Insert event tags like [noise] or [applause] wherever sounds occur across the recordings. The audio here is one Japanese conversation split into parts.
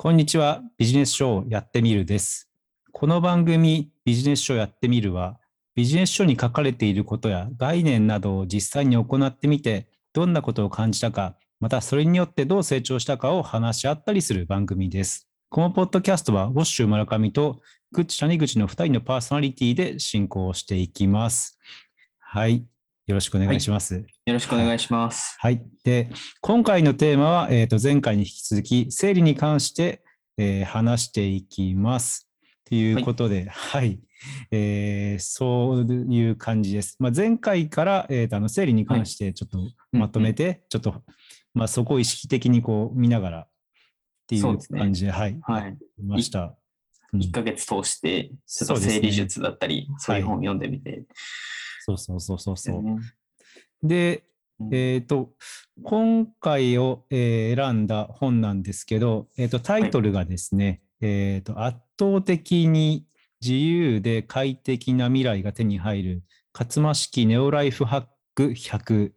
こんにちは。ビジネス書をやってみるです。この番組ビジネス書やってみるは、ビジネス書に書かれていることや概念などを実際に行ってみて、どんなことを感じたか、またそれによってどう成長したかを話し合ったりする番組です。このポッドキャストは、ウォッシュ村上とグッチ谷口の2人のパーソナリティで進行していきます。はい。よろしくお願いします。よろしくお願いします。はい。で、今回のテーマは、えー、と前回に引き続き、生理に関して、えー話していきます。ということで、はい、えーそういう感じです。まあ、前回から、えーとあの生理に関してちょっとまとめて、ちょっと、まあ、そこを意識的にこう見ながらっていうそうですね感じで、はい、はい。見ました。うん1ヶ月通して、ちょっとそうですね整理術だったり、そういう本を読んでみて。そうそうそうそうそう。ねで、うんえっ、と、今回を、えー選んだ本なんですけど、えっ、と、タイトルがですね、えっ、と、圧倒的に自由で快適な未来が手に入る、勝間式ネオライフハック100。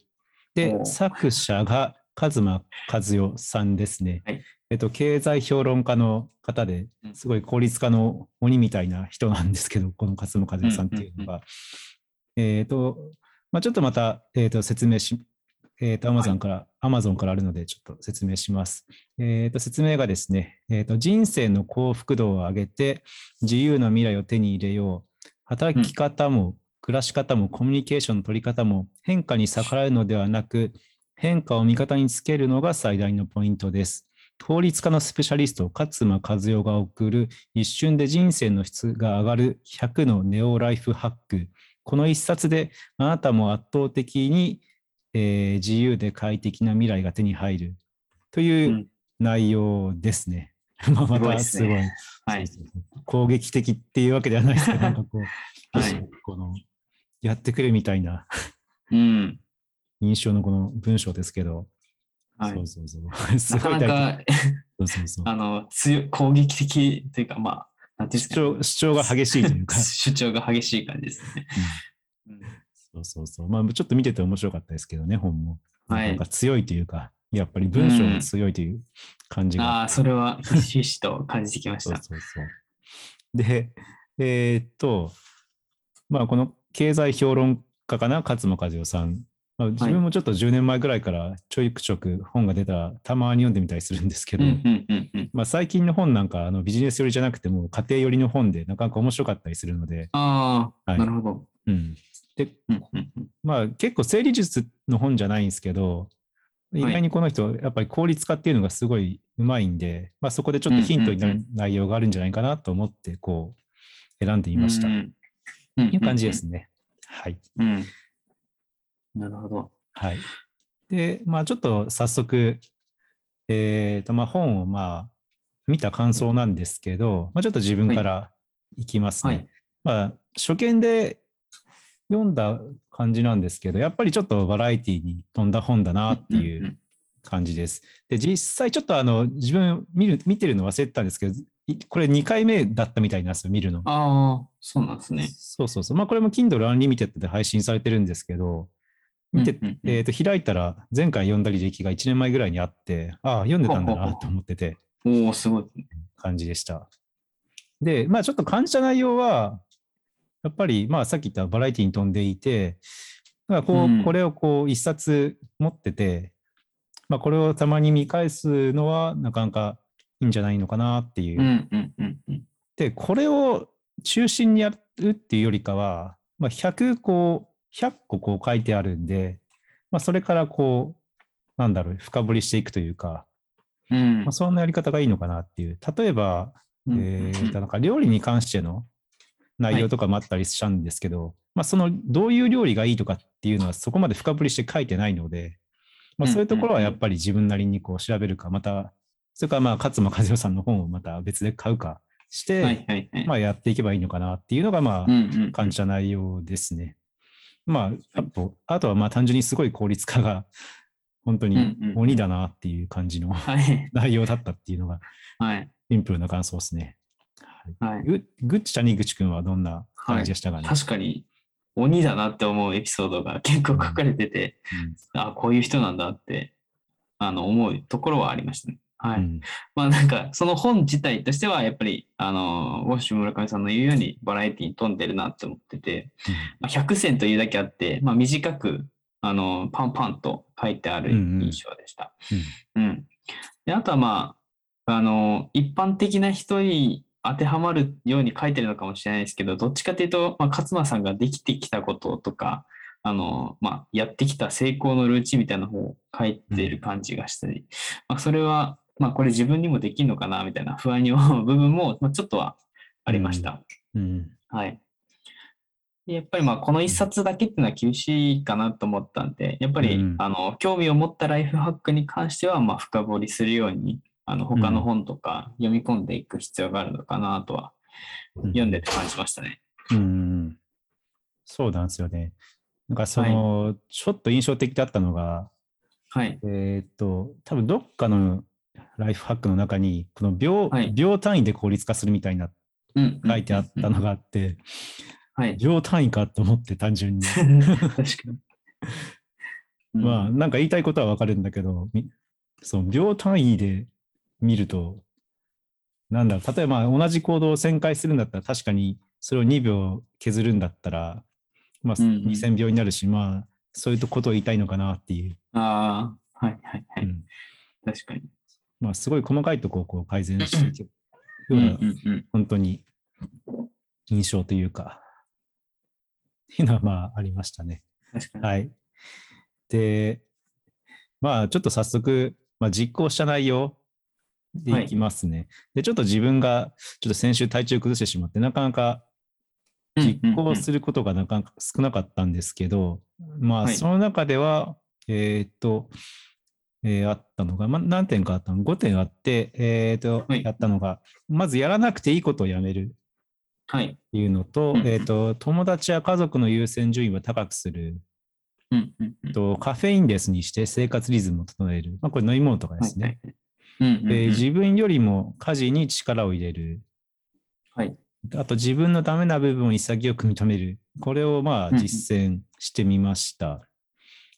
で作者が和間和代さんですね。はいえっと、経済評論家の方でうんすごい効率化の鬼みたいな人なんですけど、この勝間和代さんっていうのが。えっと、まあ、ちょっとまた、えー、と説明し、えっ、と、アマゾンから、アマゾンからあるので、ちょっと説明します。えっ、と、説明がですね、えっ、と、人生の幸福度を上げて、自由な未来を手に入れよう。働き方も、暮らし方も、コミュニケーションの取り方も、変化に逆らうのではなく、変化を味方につけるのが最大のポイントです。効率化のスペシャリスト、勝間和代が送る、一瞬で人生の質が上がる100のネオライフハック。この一冊であなたも圧倒的に、えー自由で快適な未来が手に入る。といううん。内容ですね。[laughs] まあますごいですたすごい。ねはい。攻撃的っていうわけではないですけど、[laughs] なんかこう、はい。このやってくれみたいな。うん。印象のこの文章ですけど、はい。そうそうそう。[laughs] すなかごい大なか、そうそうそう。あの、強い、攻撃的というか、まあ、主張主張が激しいというか、[laughs] 主張が激しい感じですね。うんそうそうそう。まあ、ちょっと見てて面白かったですけどね、本も。はいなんか強いというか、やっぱり文章が強いという感じが。ああ、それはひしひしと感じてきましそうた。そうそう。で、えーっと、まあ、この経済評論家かな、勝間和代さん。まあ、自分もちょっと10年前ぐらいからちょいくちょく本が出たらたまに読んでみたりするんですけど。まあ、最近の本なんかあのビジネス寄りじゃなくても家庭寄りの本でなかなか面白かったりするので、ああ、はいなるほど。うん、でまあ結構整理術の本じゃないんですけど、意外にこの人、やっぱり効率化っていうのがすごいうまいんで、まあ、そこでちょっとヒントになる内容があるんじゃないかなと思って、こう、選んでみました。いう感じですね。はい。うん。なるほど。はい。で、まあちょっと早速、えっ、と、まあ本をまあ見た感想なんですけど、まあちょっと自分からいきますね。はいまあ初見で読んだ感じなんですけど、やっぱりちょっとバラエティに富んだ本だなっていう感じです。で、実際ちょっとあの自分見る見てるの忘れてたんですけど、いこれ2回目だったみたいなんですよ、見るの。ああ、そうなんですね。そうそうそう。まあこれも Kindle Unlimited で配信されてるんですけど、見てえー、と開いたら前回読んだ履歴が1年前ぐらいにあって、ああ、読んでたんだなと思ってておお、すごい。感じでした。で、まあちょっと感じた内容は、やっぱりまあさっき言ったバラエティに飛んでいて、だこう、うんこれをこう一冊持ってて、まあこれをたまに見返すのはなかなかいいんじゃないのかなっていう。で、これを中心にやるっていうよりかは、まあ、100こう、100個こう書いてあるんで、まあ、それからこう、なんだろう、深掘りしていくというか、うんまあ、そんなやり方がいいのかなっていう。例えば、うんえーと、なんか料理に関しての内容とかもあったりしたんですけど、まあ、その、どういう料理がいいとかっていうのはそこまで深掘りして書いてないので、まあ、そういうところはやっぱり自分なりにこう調べるか、また、それからまあ、勝間和代さんの本をまた別で買うかして、はいはいはい。まあ、やっていけばいいのかなっていうのが、まうんあ、うん感じた内容ですね。まあ、あと、あとはまあ、単純にすごい効率化が、[laughs] 本当にうんうん鬼だなっていう感じのはい。[laughs] 内容だったっていうのが、はい。シンプルな感想ですね。はいはい。ググッチ谷口くんはどんな感じでしたかね？確かに、鬼だなって思うエピソードが結構書かれてて、あこういう人なんだって、あの、思うところはありましたね。はい。うんまあなんか、その本自体としては、やっぱり、あの、ウォッシュ村上さんの言うように、バラエティに富んでるなって思ってて、まあ、100選というだけあって、まあ短く、あの、パンパンと書いてあるうんうん印象でした。うん。で、あとはまあ、あの、一般的な人に当てはまるように書いてるのかもしれないですけど、どっちかというと、まあ、勝間さんができてきたこととか、あの、まあ、やってきた成功のルーチンみたいな方を書いてる感じがしたり、まあ、それは、まあ、これ自分にもできるのかな、みたいな不安に思う [laughs] 部分も、まあ、ちょっとはありました。うんはい。でやっぱりまあこの一冊だけっていうのは厳しいかなと思ったんで、やっぱり、うんあの興味を持ったライフハックに関してはまあ深掘りするように、あの他の本とか読み込んでいく必要があるのかなとはうん読んでて感じましたね。うんそうなんですよね。なんかその、ちょっと印象的だったのが、はい。えーっと、多分どっかのライフハックの中に、この秒,、はい秒単位で効率化するみたいなうん。書いてあったのが。があって、はい。秒単位かと思って単純に。確かに。うんまあ、なんか言いたいことはわかるんだけど、みその秒単位で見ると、なんだ例えば同じ行動を1000回するんだったら、確かにそれを2秒削るんだったら、まあ、うんうん2000秒になるし、まあ、そういうことを言いたいのかなっていう。ああ、はいはいはい。うん確かに。まあ、すごい細かいところをこう改善していくよううんな。本当に印象というか、っていうのはまあありましたね。はい。で、まあちょっと早速、まあ、実行した内容でいきますね。で、ちょっと自分がちょっと先週体調崩してしまって、なかなか実行することがなかなか少なかったんですけど、まあはいその中では、えーっと、えーあったのが、まあ、何点かあったの ?5 点あって、えーっと、はいやったのが、まずやらなくていいことをやめるはい。っていうのと、うんえーっと、友達や家族の優先順位を高くするうんうんうん。と、カフェインレスにして生活リズムを整える。まあ、これ飲み物とかですね。はい。うんうんうんで自分よりも家事に力を入れる。はい。あと自分のダメな部分を潔く認める。これをまあ実践してみました。ん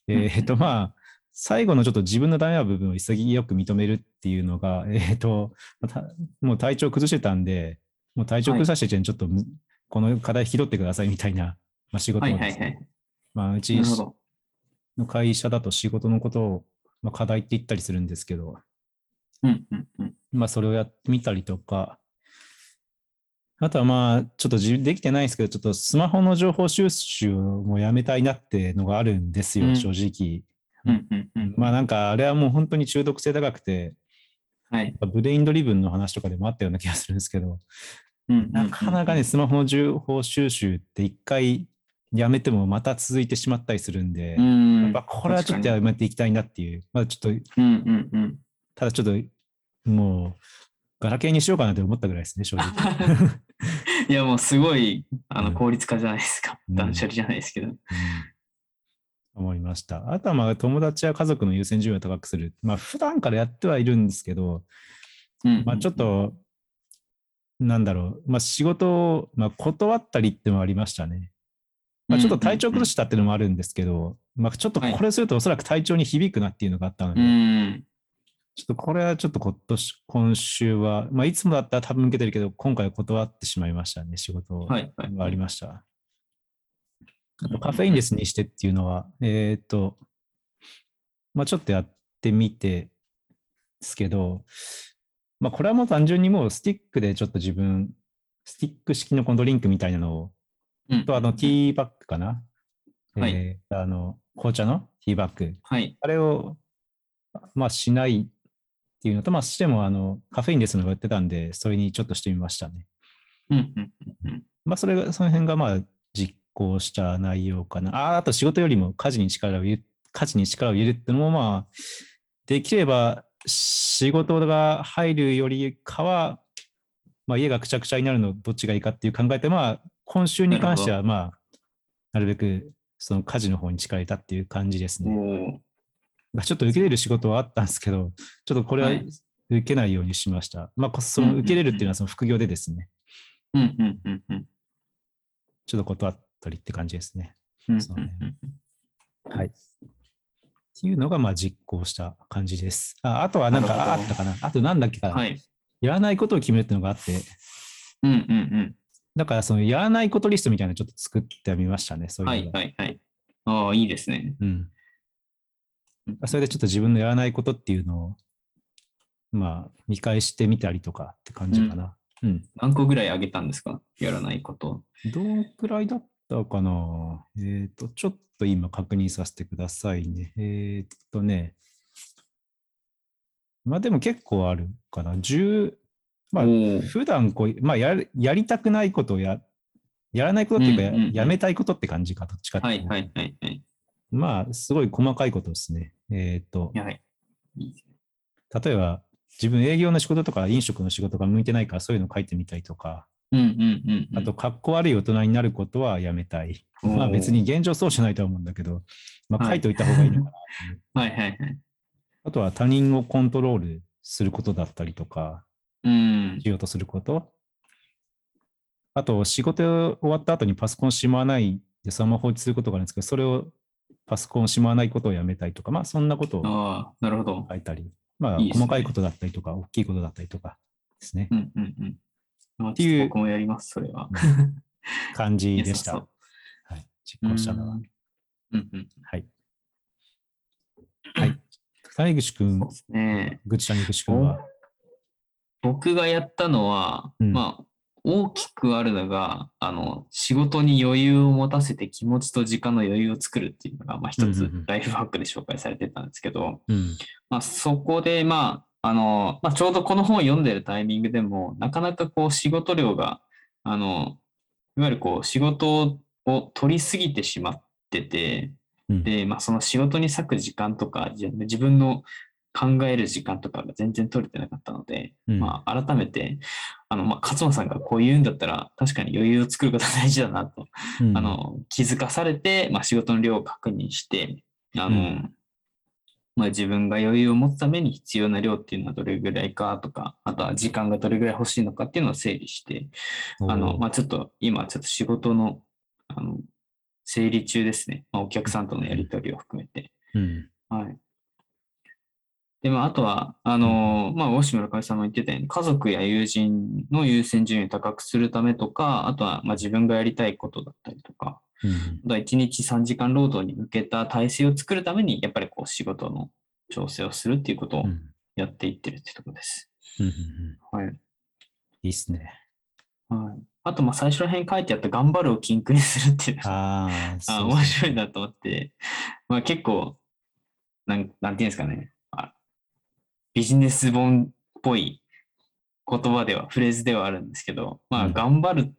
うんえっとまあ、最後のちょっと自分のダメな部分を潔く認めるっていうのが、[laughs] えっと、たもう体調崩してたんで、もう体調崩させてちょっとむこの課題拾ってくださいみたいな、まあ、仕事はいをですねはいはい。まあうち。の会社だと仕事のことを、まあ、課題って言ったりするんですけど、うんうんうん。まあ、それをやってみたりとか、あとはまあ、ちょっと自できてないですけど、ちょっとスマホの情報収集もやめたいなってのがあるんですよ、うん正直。うんうんうん。まあなんか、あれはもう本当に中毒性高くて、はい。ブレインドリブンの話とかでもあったような気がするんですけど、なかなかね、スマホの情報収集って一回やめてもまた続いてしまったりするんで、うん。やっぱこれはちょっとやめていきたいなっていう、まあちょっと、うんうんうん。ただちょっと、もう、ガラケーにしようかなって思ったぐらいですね、正直。[laughs] いやもうすごいあうんの効率化じゃないですか。うん断捨離じゃないですけど。うん思いました。あとはまあ友達や家族の優先順位を高くする。まあ普段からやってはいるんですけど、うんまあちょっと、なんだろう、まあ仕事を、まあ、断ったりってのもありましたね。まあちょっと体調崩したっていうのもあるんですけど、まあちょっとこれするとおそらく体調に響くなっていうのがあったので、うん。ちょっとこれはちょっと今年、今週は、まあいつもだったら多分受けてるけど、今回は断ってしまいましたね、仕事はありました。あとカフェインレスにしてっていうのは、えっ、と、まあちょっとやってみてですけど、まあこれはもう単純にもうスティックでちょっと自分、スティック式のこのドリンクみたいなのを、うんとあのティーバッグかな、はいえーあの、紅茶のティーバッグ。はい。あれを、まあしないっていうのと、まあしてもあの、カフェインレスのが売ってたんで、それにちょっとしてみましたね。うんうんうんうん。まあ、それが、その辺がまあ、実行した内容かな。ああ、あと仕事よりも家事に力を入れる、家事に力を入れるってのもまあ、できれば仕事が入るよりかは、まあ、家がくちゃくちゃになるのどっちがいいかっていう考えて、まあ、今週に関してはまあ、なるべくその家事の方に力を入れたっていう感じですね。ちょっと受けれる仕事はあったんですけど、ちょっとこれははい受けないようにしました。まあこ、その受けれるっていうのはその副業でですね、うんうんうんうんちょっと断ったりって感じですね。うんうんそうねうんはい。ていうのが、まあ、実行した感じです。ああとは、なんか、ああったかな。あと、なんだっけかな。はい。やらないことを決めるっていうのがあって、うんうんだから、その、やらないことリストみたいなのちょっと作ってみましたね。そううん。いうはいはいはい。ああ、いいですね。うん。うんそれでちょっと自分のやらないことっていうのを、まあ、見返してみたりとかって感じかな。うん。何個ぐらいあげたんですか？やらないこと。どんくらいだったかなえっ、と、ちょっと今確認させてくださいね。えっ、とね。まあでも結構あるかな。10、まあ普段こう、まあやるやりたくないことをや、やらないことっていうか、うんうんうんやめたいことって感じか、どっちかっていいうはいはいはい。まあ、すごい細かいことですね。えっ、と、はい。例えば、自分営業の仕事とか飲食の仕事が向いてないからそういうの書いてみたりとか、うんうんうんうん。あと、かっこ悪い大人になることはやめたい。まあ別に現状そうじゃないとは思うんだけど、まあはい書いておいた方がいいのかなっていう。[laughs] はいはいはい。あとは他人をコントロールすることだったりとか、うん。しようとすること。あと、仕事終わった後にパソコンしまわないでそのまま放置することがあるんですけど、それをパソコンしまわないことをやめたいとか、まあそんなことをああ、なるほど。書いたり、まあいいですね細かいことだったりとか、大きいことだったりとかですね。うんうんうん。まあ、っていう僕もやります、それは。[laughs] 感じでした。はい。実行したのは。うんうんうん。はい。はい。谷口くんそう、ですね。ぐち谷口くんは、僕がやったのは、うんまあ、大きくあるのが、あの、仕事に余裕を持たせて気持ちと時間の余裕を作るっていうのが、まあ一つうんうんうんライフハックで紹介されてたんですけど、うん。まあそこで、まあ、あの、まあちょうどこの本を読んでるタイミングでも、なかなかこう仕事量が、あの、いわゆるこう仕事を取りすぎてしまってて、うん。で、まあ、その仕事に割く時間とか、自分の考える時間とかが全然取れてなかったので、うん。まあ、改めて、あの、まあ、勝間さんがこう言うんだったら、確かに余裕を作ることが大事だなと、うん。あの、気づかされて、まあ、仕事の量を確認して、あの、うんまあ、自分が余裕を持つために必要な量っていうのはどれぐらいかとか、あとは時間がどれぐらい欲しいのかっていうのを整理して、あの、まあ、ちょっと今ちょっと仕事の、あの、整理中ですね。まあ、お客さんとのやり取りを含めて。うん。はい。で、まあ、あとは、あの、まあ、大島村上さんも言ってたように、家族や友人の優先順位を高くするためとか、あとは、まあ、自分がやりたいことだったりとか、うん。あとは1日3時間労働に向けた体制を作るために、やっぱりこう、仕事の調整をするっていうことをうん。やっていってるってところです。うんうんうんはい。いいっすね。はい。あと、まあ、最初ら辺に書いてあった、頑張るを禁句にするっていうあ [laughs] あ、面白いなと思って、まあ結構、なんなんていうんですかね、あビジネス本っぽい言葉では、フレーズではあるんですけど、まあうん頑張る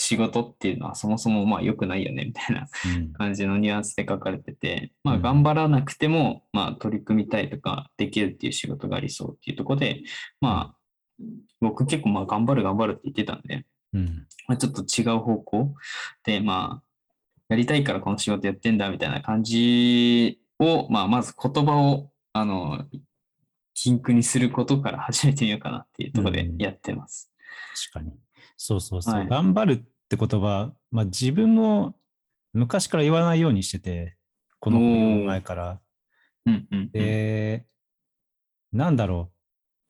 仕事っていうのはそもそもまあ良くないよねみたいなうん感じのニュアンスで書かれてて、まうんあ頑張らなくても、まあ取り組みたいとかできるっていう仕事がありそうっていうところで、まあ僕結構まあ頑張る頑張るって言ってたんで、うん。まあ、ちょっと違う方向で、まあ、やりたいからこの仕事やってんだみたいな感じを、まあ、まず言葉を、あの、禁句にすることから始めてみようかなっていうところでやってます。確かに。そうそうそう。はい頑張るって言葉、まあ自分も昔から言わないようにしてて、この前から。うんうんうん。で、なんだろ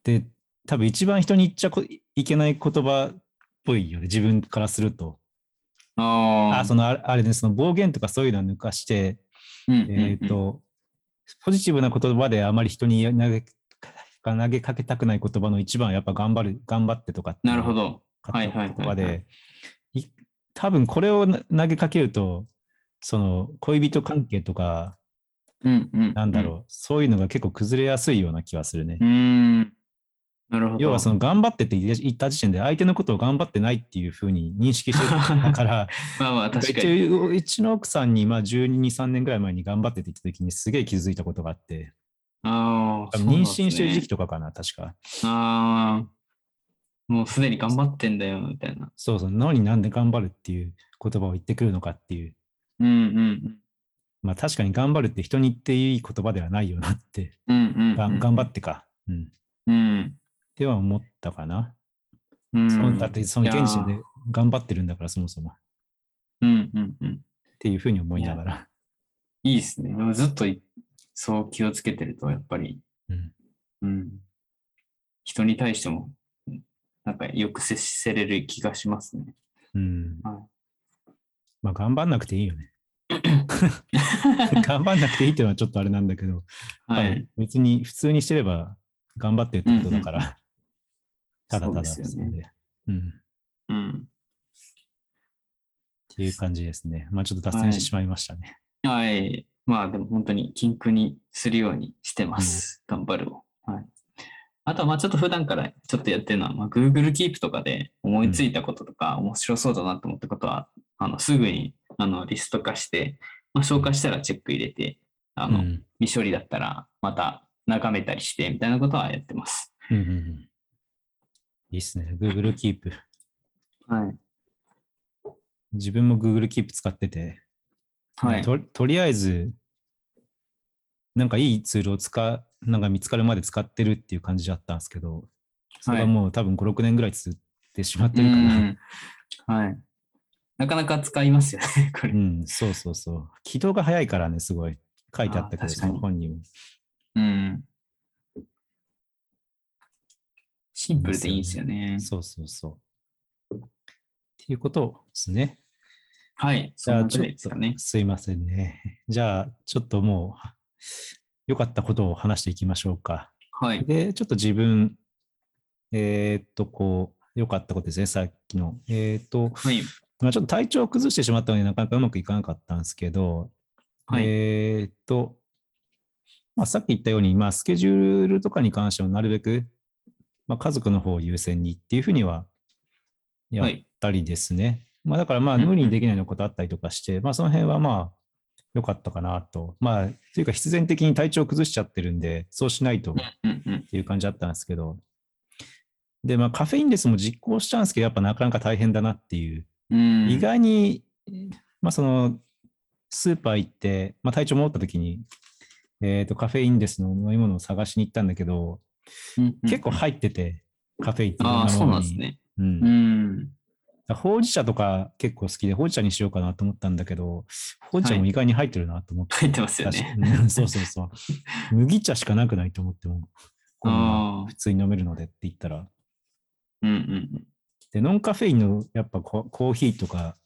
う。で、多分一番人に言っちゃこいけない言葉っぽいよね、自分からすると。ああ、そのあれね、その暴言とかそういうのは抜かして、の、うんうんうんえっ、と、ポジティブな言葉であまり人に投げ投げかけたくない言葉の一番はやっぱ頑張る、頑張ってとかってなるほど。買ったはいはいはいはい言葉で、い多分これをな投げかけると、その恋人関係とか、うんうん。なんだろう、そういうのが結構崩れやすいような気がするねう。。ん。なるほど。要はその頑張ってって言った時点で相手のことを頑張ってないっていうふうに認識してるから、[laughs] まあまあ確かに。うちの奥さんにまあ12、3年ぐらい前に頑張ってって言った時にすげえ気づいたことがあって、ああ、多分妊娠してる時期と。とかかな、確か。ああ、もうすでに頑張ってんだよ、みたいな。そうそう、何なんで頑張るっていう言葉を言ってくるのかっていう。うんうんまあ確かに頑張るって人に言っていい言葉ではないよなって、うん。うんうん頑張ってか。うん。うん。っては思ったかな。うん。そのだってその現時点いやで頑張ってるんだから、そもそも。っうんうんうん。ていうふうに思いながら。いいですね。でもずっといそう気をつけてると、やっぱり、うん。うん。人に対しても、うんなんかよく接せれる気がしますね。うん。はまあ、頑張んなくていいよね。[laughs] 頑張んなくていいっていうのはちょっとあれなんだけど、はい。別に普通にしてれば頑張ってるってことだから、ただただそうですよねそれでうん。うん。っていう感じですね。まあちょっと脱線してしまいましたね。はい。まあでも本当に禁句にするようにしてます。頑張るを。はい。あとはまあちょっと普段からちょっとやってるのは、まあ、Google Keep とかで思いついたこととか、面白そうだなと思ったことは、あのすぐにあのリスト化して、まあ、消化したらチェック入れて、あの、うん未処理だったらまた眺めたりしてみたいなことはやってます。うんうんうんいいっすね。Google Keep。はい。自分も Google Keep 使ってて、はい。ととりあえず、なんかいいツールを使う、なんか見つかるまで使ってるっていう感じだったんですけど、それはもう多分5、6年ぐらい続ってしまってるかうら、んはい。なかなか使いますよね、これ。うん、そうそうそう。起動が早いからね、すごい。書いてあったけど、その本にも。うん。シンプルでいいですよね。そうそうそう。っていうことですね。はい。じゃあ、ちょっと。すいませんね。じゃあ、ちょっともう、良かったことを話していきましょうか。はい。で、ちょっと自分、えーっと、こう、良かったことですね、さっきの。えーっと、はい。まあ、ちょっと体調を崩してしまったので、なかなかうまくいかなかったんですけど、はい。えーっと、まあ、さっき言ったように、まあ、スケジュールとかに関してはなるべく、まあ、家族の方を優先にっていうふうにはやっはい。たりですね。まあ、だからまあ、無理にできないようなことあったりとかして、まあ、その辺はまあ、良かったかなと。まあ、というか必然的に体調を崩しちゃってるんで、そうしないとっ。ていう感じだったんですけど、で、まあ、カフェインレスも実行したんですけど、やっぱなかなか大変だなっていううん。意外に、まあ、その、スーパー行って、まあ、体調戻った時に、えっ、と、カフェインレスの飲み物を探しに行ったんだけど、うんうん結構入ってて、カフェインってああ、そう。なんですね。うんうん。ほうじ茶とか結構好きで、ほうじ茶にしようかなと思ったんだけど、ほうじ茶も意外に入ってるなと思って。入ってますよね。そうそうそう。[laughs] 麦茶しかなくないと思っても、普。通に飲めるのでって言ったら。うんうんで、ノンカフェインのやっぱココーヒーとか、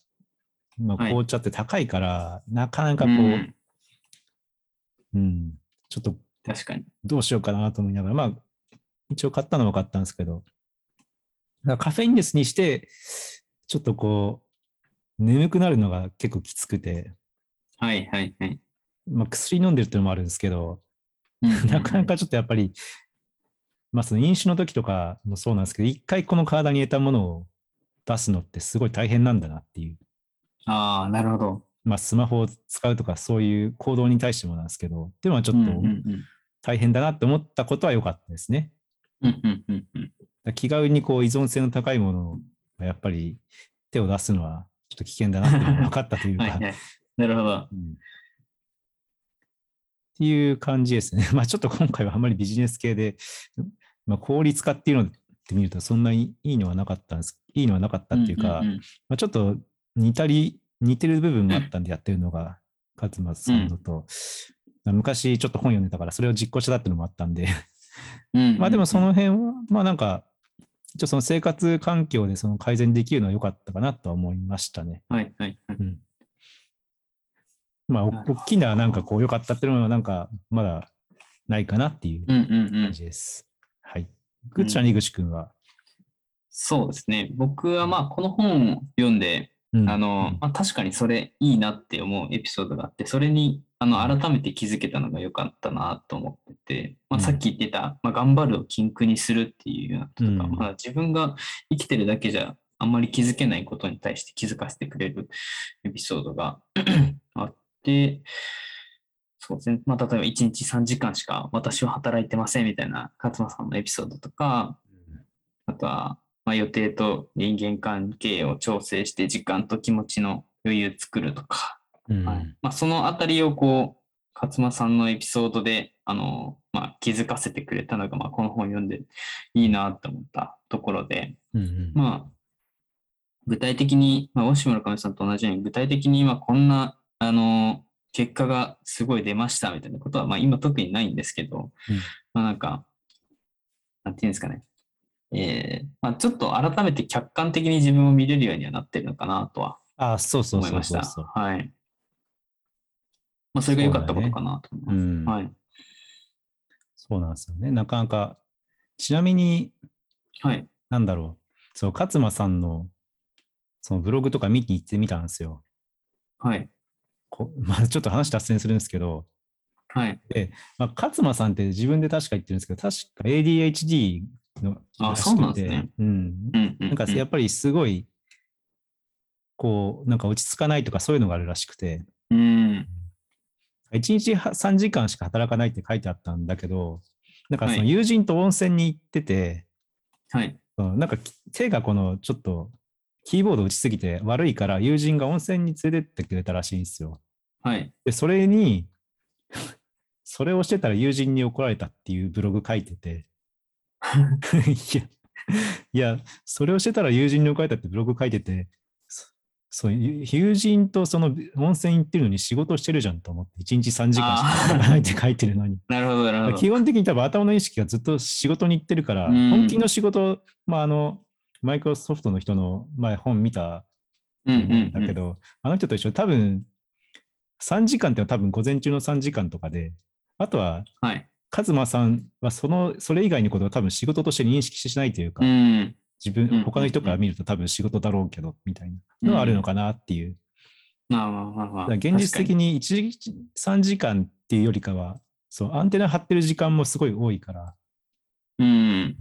まあ、はい紅茶って高いから、なかなかうん。こう、うんうん、ちょっと確かに。どうしようかなと思いながら、まあ、一応買ったのは買ったんですけど、カフェインレスにして、ちょっとこう、眠くなるのが結構きつくて、はいはいはい。まあ、薬飲んでるっていうのもあるんですけど、[laughs] なかなかちょっとやっぱり、まあその飲酒の時とかもそうなんですけど、一回この体に入れたものを出すのってすごい大変なんだなっていう。ああ、なるほど。まあスマホを使うとかそういう行動に対してもなんですけど、っていうのはちょっと大変だなって思ったことは良かったですね。うんうんうんうん気軽にこう依存性の高いものがやっぱり手を出すのはちょっと危険だなって [laughs] 分かったというか、はいはい。なるほど。うんっていう感じですね。[laughs] まあちょっと今回はあまりビジネス系で、まあ、効率化っていうのって見るとそんなにいいのはなかったんです。いいのはなかったっていうか、んんんまあ、ちょっと似たり、似てる部分もあったんでやってるのが勝松さんのと、まあ昔ちょっと本読んでたからそれを実行したっていうのもあったんで、うんうんまあでもその辺は、まあなんか、一応その生活環境でその改善できるのは良かったかなとは思いましたね。はいはいはい。うん。まあ、大きななんかこう良かったっていうのはなんかまだないかなっていううんうんうん感。じです。はい。ぐっちゃん、井口くんは？そうですね。僕はまあこの本を読んで、うんあの、まあ、確かにそれいいなって思うエピソードがあって、それにあの改めて気づけたのが良かったなと思ってて、まあ、うん。さっき言ってた、まあ、頑張るを禁句にするっていうようなこととか、うん。まあ、自分が生きてるだけじゃあんまり気づけないことに対して気づかせてくれるエピソードが [clears throat] あって、そうですね。まあ、例えば1日3時間しか私は働いてませんみたいな勝間さんのエピソードとか、あとは、まあ、予定と人間関係を調整して時間と気持ちの余裕作るとか、うんはいまあ、そのあたりをこう、勝間さんのエピソードで、あの、まあ、気づかせてくれたのが、まあ、この本を読んでいいなと思ったところで、うんうんまあ、具体的に、まあ、大島村上さんと同じように、具体的に今こんな、あの、結果がすごい出ましたみたいなことは、まあ今特にないんですけど、うんまあなんか、なんていうんですかね。えーまあ、ちょっと改めて客観的に自分を見れるようにはなってるのかなとはあ、そうそう思いました。そうそうそう。はい。まあそれが良かったことかなと思います。うん。はい。そうなんですよね。なかなか、ちなみに、はい。なんだろう、そう、勝間さんの、そのブログとか見に行ってみたんですよ。はい。こ [laughs] まあ、ちょっと話脱線するんですけど、はい。まあ、勝間さんって自分で確か言ってるんですけど、確か ADHD のあそうなんですね。うん。うんうん、うん。なんかやっぱりすごい、こう、なんか落ち着かないとかそういうのがあるらしくて、うん。1日は3時間しか働かないって書いてあったんだけど、なんかそのはい友人と温泉に行ってて、はい。うんなんかき手がこのちょっとキーボード打ちすぎて悪いから友人が温泉に連れてってくれたらしいんですよ。はい。で、それに、[laughs] それをしてたら友人に怒られたっていうブログ書いてて、[laughs] いや、いや、それをしてたら友人に怒られたってブログ書いてて、そそう、ゆ友人とその温泉行ってるのに仕事してるじゃんと思って、1日3時間しか働いって書いてるのに。なるほど、なるほど。基本的に多分頭の意識がずっと仕事に行ってるから、うん本気の仕事、まああの、マイクロソフトの人の前本見たうんだけど、あの人と一緒に多分、3時間って多分午前中の3時間とかで、あとは、はい。カズマさんはその、それ以外のことを多分仕事として認識しないというか、うん。自分、うん他の人から見ると多分仕事だろうけど、みたいなのはあるのかなっていう。まあまあまあまあ。だから現実的に1日3時間っていうよりかは、そう、アンテナ張ってる時間もすごい多いから。うん。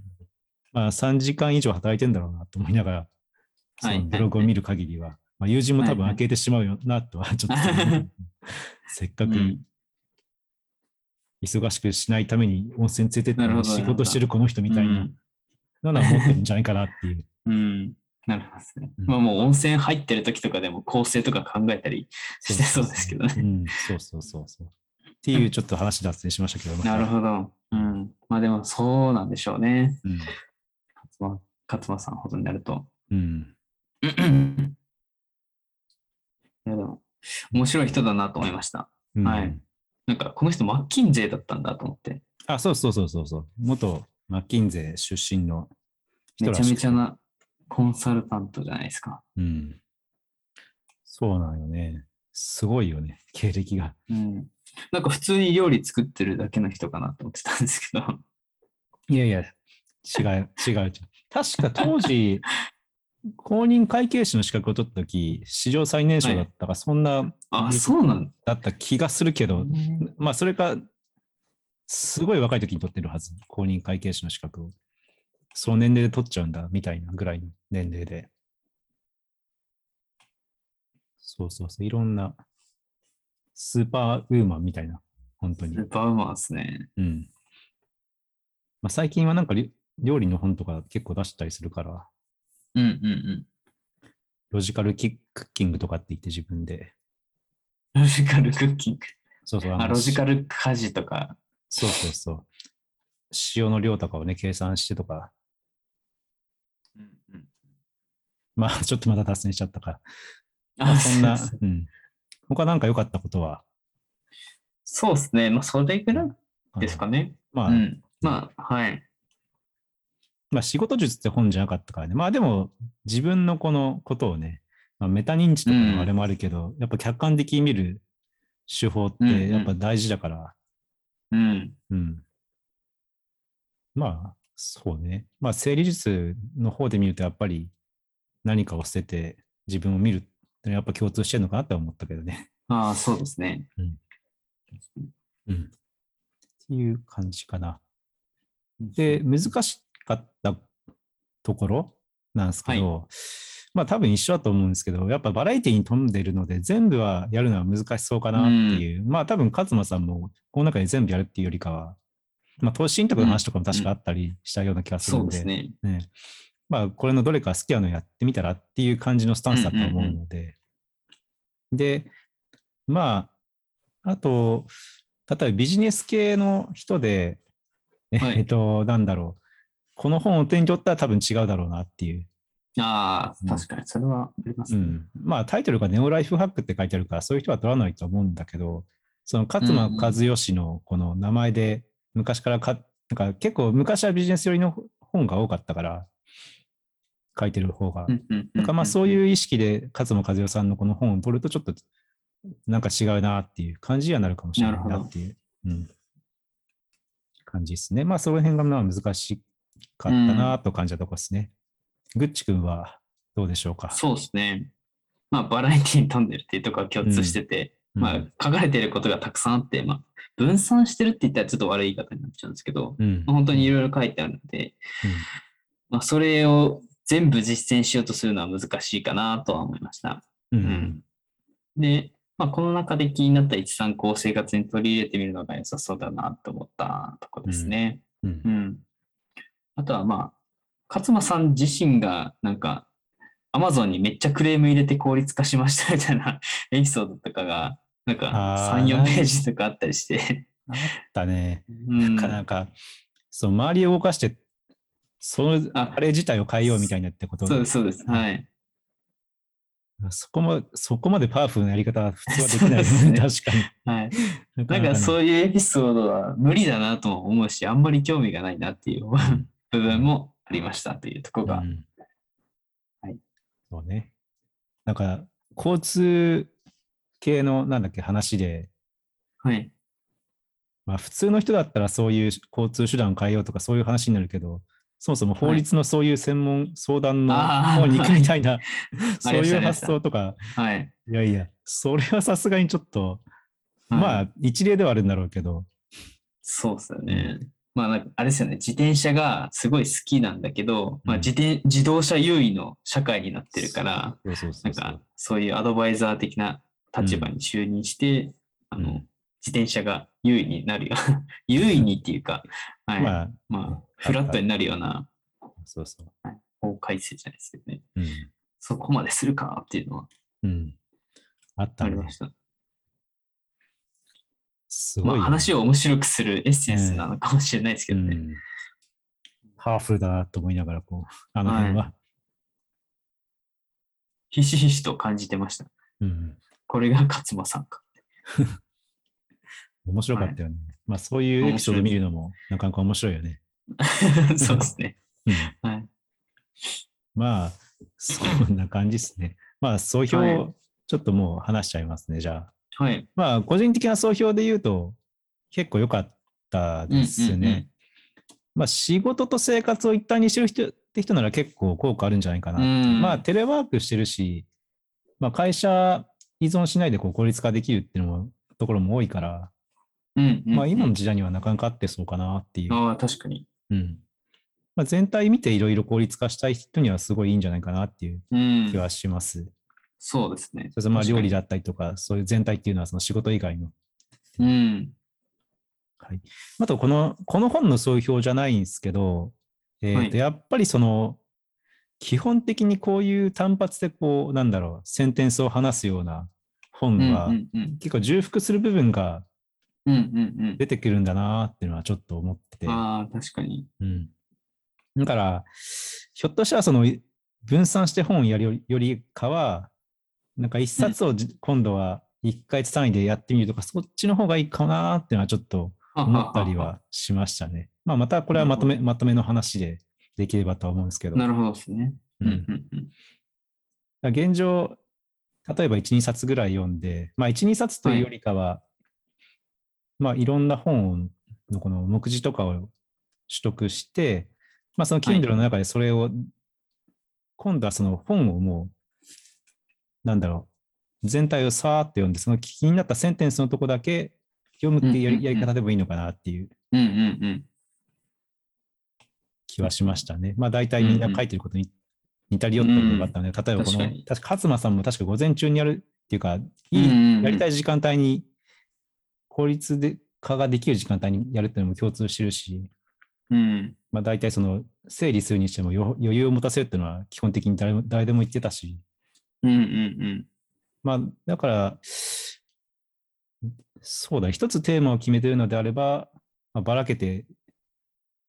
まあ3時間以上働いてんだろうなと思いながら、そはいのブログを見る限りは、まあ、友人も多分開けてしまうよなとはちょっと [laughs] せっかくうん。忙しくしないために温泉連れてって仕事してるこの人みたいな。うんのは思ってるんじゃないかなっていう。[laughs] うん。なるほどですね。うんまあもう温泉入ってる時とかでも構成とか考えたりしてそうですけどね。うん、そうそうそうそう。っていうちょっと話脱線しましたけど。なるほど。うん。まあでもそうなんでしょうね。ど。うん。勝間勝間さんほどになると。うん。いやでも、面白い人だなと思いました。うんはいなんか、この人、マッキンゼーだったんだと思って、あ、そうそうそうそうそう。元マッキンゼー出身の人めちゃらしくてめちゃなコンサルタントじゃないですか。うん。そうなんよね。すごいよね、[laughs] 経歴が。うん。なんか普通に料理作ってるだけの人かなと思ってたんですけど。いやいや、違う、違う。違う確か当時、[laughs] 公認会計士の資格を取った時、史上最年少だったか、そんなあ、そうなんだった気がするけど、だ。まあ、それか、すごい若い時に取ってるはず、公認会計士の資格を。その年齢で取っちゃうんだ、みたいなぐらいの年齢で。そうそうそう、いろんな、スーパーウーマンみたいな、本当にス。ーパーウーマンですね。うん。まあ、最近はなんかり料理の本とか結構出したりするから、うんうんうん。ロジカルキクッキングとかって言って自分で。ロジカルクッキング。そうそう。あ、のロジカル家事とか。そうそうそう。塩の量とかをね、計算してとか。うんうん、まあ、ちょっとまた脱線しちゃったかああ、そんな、そうん。他なんか良かったことは、そうですね。まあ、それぐらいですかね。まあ、うん。まあ、はい。まあ、仕事術って本じゃなかったからね。まあ、でも、自分のこのことをね、まあ、メタ認知とかのあれもあるけど、やっぱ客観的に見る手法っうんうんてやっぱ大事だから、うん。うん。まあ、そうね。まあ、整理術の方で見ると、やっぱり何かを捨てて自分を見るってやっぱ共通してるのかなって思ったけどね。ああ、そうですね。うん。っていう感じかな。で、難しかったところなんですけど、まあ多分一緒だと思うんですけど、やっぱバラエティに富んでるので、全部はやるのは難しそうかなっていう。まあ多分勝間さんもこの中で全部やるっていうよりかは、まあ投資信託の話とかも確かあったりしたような気がするそんで、うですね。ね。まあこれのどれか好きなのやってみたらっていう感じのスタンスだと思うので、で、まあ、あと、例えばビジネス系の人で、はい。えっと、なんだろう、この本を手に取ったら多分違うだろうなっていう。ああ、確かに、それはありますね。うん。まあタイトルがネオライフハックって書いてあるから、そういう人は取らないと思うんだけど、その勝間和義のこの名前で昔からか、なんか結構昔はビジネス寄りの本が多かったから、書いてる方が。なんかまあそういう意識で勝間和代さんのこの本を取るとちょっとなんか違うなっていう感じにはなるかもしれないなっていう、うん、感じですね。まあその辺がまあ難しかったなと感じたところですね。グッチ君はどうでしょうか？そうですね。まあ、バラエティに富んでるっていうところは共通してて、まあ、書かれていることがたくさんあって、まあ、分散してるって言ったらちょっと悪い言い方になっちゃうんですけど、うんまあ本当にいろいろ書いてあるので、まあ、それを全部実践しようとするのは難しいかなとは思いました。うんううんんで、まあ、この中で気になった一参考を生活に取り入れてみるのが良さそうだなと思ったところですね。うんうん。あとはまあ、勝間さん自身がなんか、アマゾンにめっちゃクレーム入れて効率化しましたみたいな [laughs] エピソードとかが、なんかあー3、4ページとかあったりして、あったね。うん、かなんか、そう周りを動かして、そのああれ自体を変えようみたいなってことそうです、そうです。はい。そこもそこまでパワフルなやり方は普通はできないよね。そうで [laughs] 確かに。はい。ななんかそういうエピソードは無理だなとも思うし、あんまり興味がないなっていう部分もありましたというところが。うんはい。そうね。なんか、交通系の、なんだっけ、話で、はい。まあ、普通の人だったらそういう交通手段を変えようとかそういう話になるけど、そもそも法律のそういう専門相談の方に行くみたいな、[laughs] そういう発想とか、はい。いやいや、それはさすがにちょっと、はいまあ、一例ではあるんだろうけど、そうですよね。まあ、なんかあれですよね。自転車がすごい好きなんだけど、まあ、うん自転自動車優位の社会になってるから、なうんかそういうアドバイザー的な立場に就任して、あの、うん自転車が優位になるよ。優位にっていうか、はい。まあ、まあ、フラットになるようなそうそう。法改正じゃないですけどね。うん。そこまでするかっていうのはうん。あったねありま。した。すごいよね、まあ、話を面白くするエッセンスなのかもしれないですけどね。うん。ハーフルだなと思いながら、こう、あの辺は。ひしひしと感じてました。うん。これが勝間さんか。[laughs] 面白かったよね。まあ、そういうエピソード見るのもなかなか面白いよね。[laughs] そうですね。うんはい。まあ、そんな感じですね。まあ、総評ちょっともう話しちゃいますね、じゃあ。はい。まあ、個人的な総評で言うと、結構良かったですね。うんうんうんまあ、仕事と生活を一旦にしてる人って人なら結構効果あるんじゃないかなまあ、テレワークしてるし、まあ、会社依存しないでこう効率化できるっていうのも、ところも多いから、うんうんうんまあ、今の時代にはなかなか合ってそうかなっていう。ああ、確かに。うんまあ、全体見ていろいろ効率化したい人にはすごいいいんじゃないかなっていううん気。はします。そうですね。それとまあ料理だったりとか、そういう全体っていうのはその仕事以外の。うん。はい、あとこの、この本の総評じゃないんですけど、えーとはいやっぱりその、基本的にこういう単発でこう、なんだろう、センテンスを話すような本うんは、うんうん。結構重複する部分がうんうんうん。出てくるんだなっていうのはちょっと思ってて。ああ、確かに。うん。だから、ひょっとしたらその分散して本をやるよりかは、なんか一冊をじ今度は一回単位でやってみるとか、そっちの方がいいかなっていうのはちょっと思ったりはしましたね。まあまたこれはまとめ、まとめの話でできればとは思うんですけど。なるほどですね。ううん現状、例えば1、2冊ぐらい読んで、まあ1、2冊というよりかは、まあいろんな本のこの目次とかを取得して、まあその Kindle の中でそれを、今度はその本をもう、なんだろう、全体をさーっと読んで、その気になったセンテンスのとこだけ読むっていうやりやり方でもいいのかなっていう。気はしましたね。まあ大体みんな書いてることに似たり寄ったりがあったので、例えばこの、確か勝間さんも確か午前中にやるっていうか、いい、やりたい時間帯に効率で化ができる時間帯にやるっていうのも共通してるし、うん。まあ大体その整理するにしてもよ余裕を持たせるっていうのは基本的に誰も誰でも言ってたし、うんうんうん。まあだから、そうだ、一つテーマを決めてるのであれば、まあ、ばらけて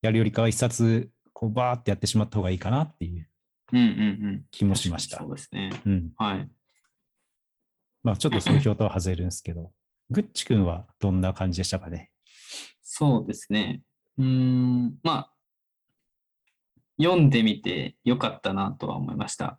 やるよりかは一冊こうバーってやってしまった方がいいかなっていううんうんうん。気もしましたそう。ですね。うん。はい。まあちょっと総評とは外れるんですけど、グッチ君はどんな感じでしたかね？そうですね。うーん、まあ、読んでみてよかったなとは思いました。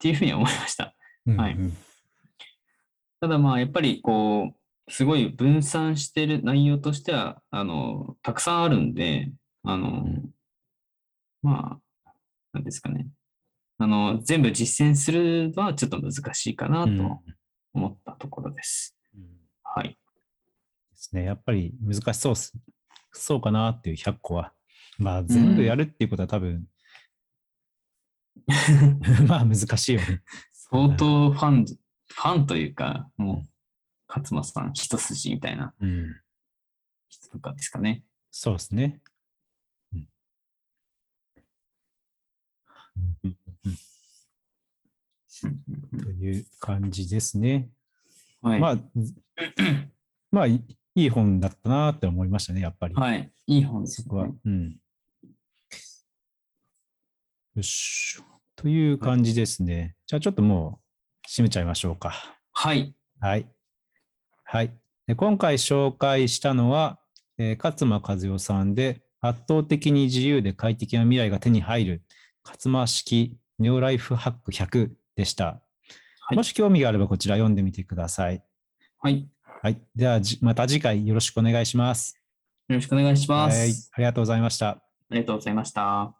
っていうふうに思いました。うんはいうんただまあ、やっぱりこう、すごい分散してる内容としては、あの、たくさんあるんで、あの、んまあ、なんですかね。あの、全部実践するのはちょっと難しいかなうんと思ったところです。うんはい。ですね。やっぱり難しそう。そうかなっていう100個は。まあ全部やるっていうことは多分、[laughs] まあ難しいよね。相当ファン、ファンというか、もう、勝間さん一筋みたいなうん。人とかですかね。そうですね。うんうんうんという感じですね。はい。まあ、[clears throat] まあ、いいい本だったなって思いましたね、やっぱり。はい。いい本ですそこはね。。うん。よし。という感じですね。じゃあちょっともう締めちゃいましょうか。はい。はい。はい。で今回紹介したのは、えー勝間和代さんで、圧倒的に自由で快適な未来が手に入る、勝間式ネオライフハック100でした。はいもし興味があればこちら読んでみてください。はい。よはい。では、じまた次回よろしくお願いします。ろしくお願いしまはい。す。ありがとうございました。ありがとうございました。